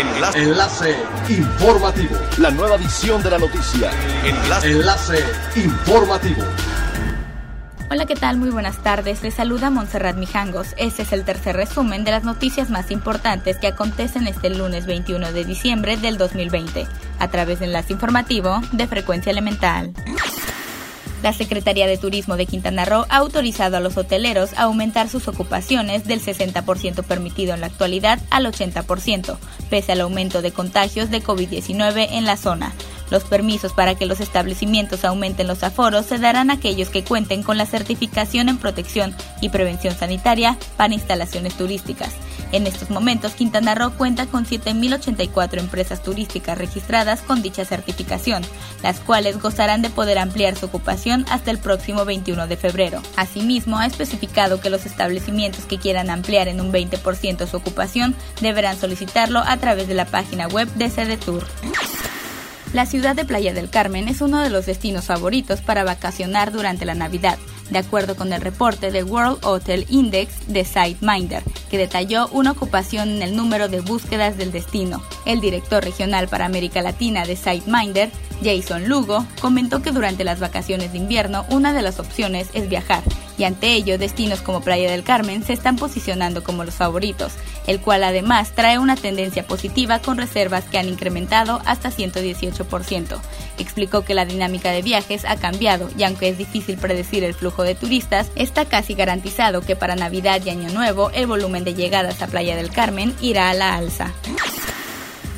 Enlace. Enlace informativo. La nueva edición de la noticia. Enlace. Enlace informativo. Hola, ¿qué tal? Muy buenas tardes. Les saluda Montserrat Mijangos. Este es el tercer resumen de las noticias más importantes que acontecen este lunes 21 de diciembre del 2020, a través de Enlace Informativo de Frecuencia Elemental. La Secretaría de Turismo de Quintana Roo ha autorizado a los hoteleros a aumentar sus ocupaciones del 60% permitido en la actualidad al 80%, pese al aumento de contagios de COVID-19 en la zona. Los permisos para que los establecimientos aumenten los aforos se darán a aquellos que cuenten con la certificación en protección y prevención sanitaria para instalaciones turísticas. En estos momentos, Quintana Roo cuenta con 7.084 empresas turísticas registradas con dicha certificación, las cuales gozarán de poder ampliar su ocupación hasta el próximo 21 de febrero. Asimismo, ha especificado que los establecimientos que quieran ampliar en un 20% su ocupación deberán solicitarlo a través de la página web de Tour. La ciudad de Playa del Carmen es uno de los destinos favoritos para vacacionar durante la Navidad, de acuerdo con el reporte de World Hotel Index de SiteMinder, que detalló una ocupación en el número de búsquedas del destino. El director regional para América Latina de SiteMinder, Jason Lugo, comentó que durante las vacaciones de invierno una de las opciones es viajar, y ante ello destinos como Playa del Carmen se están posicionando como los favoritos, el cual además trae una tendencia positiva con reservas que han incrementado hasta 118%. Explicó que la dinámica de viajes ha cambiado y aunque es difícil predecir el flujo de turistas, está casi garantizado que para Navidad y Año Nuevo el volumen de llegadas a Playa del Carmen irá a la alza.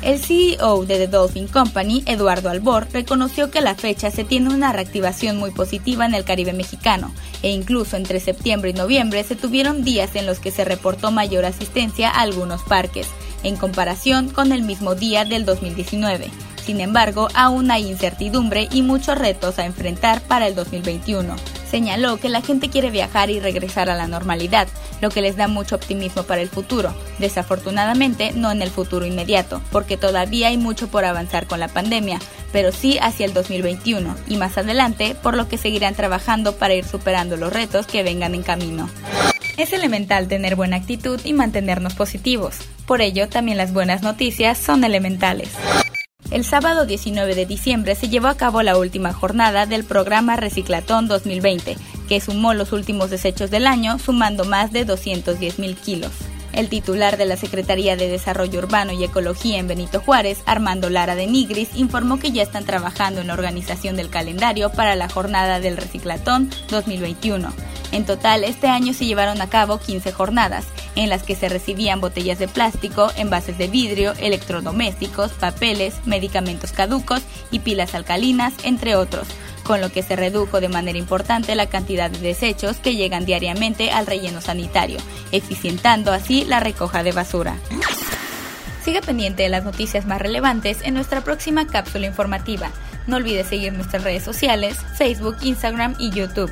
El CEO de The Dolphin Company, Eduardo Albor, reconoció que la fecha se tiene una reactivación muy positiva en el Caribe mexicano e incluso entre septiembre y noviembre se tuvieron días en los que se reportó mayor asistencia a algunos parques, en comparación con el mismo día del 2019. Sin embargo, aún hay incertidumbre y muchos retos a enfrentar para el 2021 señaló que la gente quiere viajar y regresar a la normalidad, lo que les da mucho optimismo para el futuro. Desafortunadamente, no en el futuro inmediato, porque todavía hay mucho por avanzar con la pandemia, pero sí hacia el 2021 y más adelante, por lo que seguirán trabajando para ir superando los retos que vengan en camino. Es elemental tener buena actitud y mantenernos positivos. Por ello, también las buenas noticias son elementales. El sábado 19 de diciembre se llevó a cabo la última jornada del programa Reciclatón 2020, que sumó los últimos desechos del año, sumando más de 210 mil kilos. El titular de la Secretaría de Desarrollo Urbano y Ecología en Benito Juárez, Armando Lara de Nigris, informó que ya están trabajando en la organización del calendario para la jornada del Reciclatón 2021. En total, este año se llevaron a cabo 15 jornadas, en las que se recibían botellas de plástico, envases de vidrio, electrodomésticos, papeles, medicamentos caducos y pilas alcalinas, entre otros, con lo que se redujo de manera importante la cantidad de desechos que llegan diariamente al relleno sanitario, eficientando así la recoja de basura. Siga pendiente de las noticias más relevantes en nuestra próxima cápsula informativa. No olvide seguir nuestras redes sociales, Facebook, Instagram y YouTube.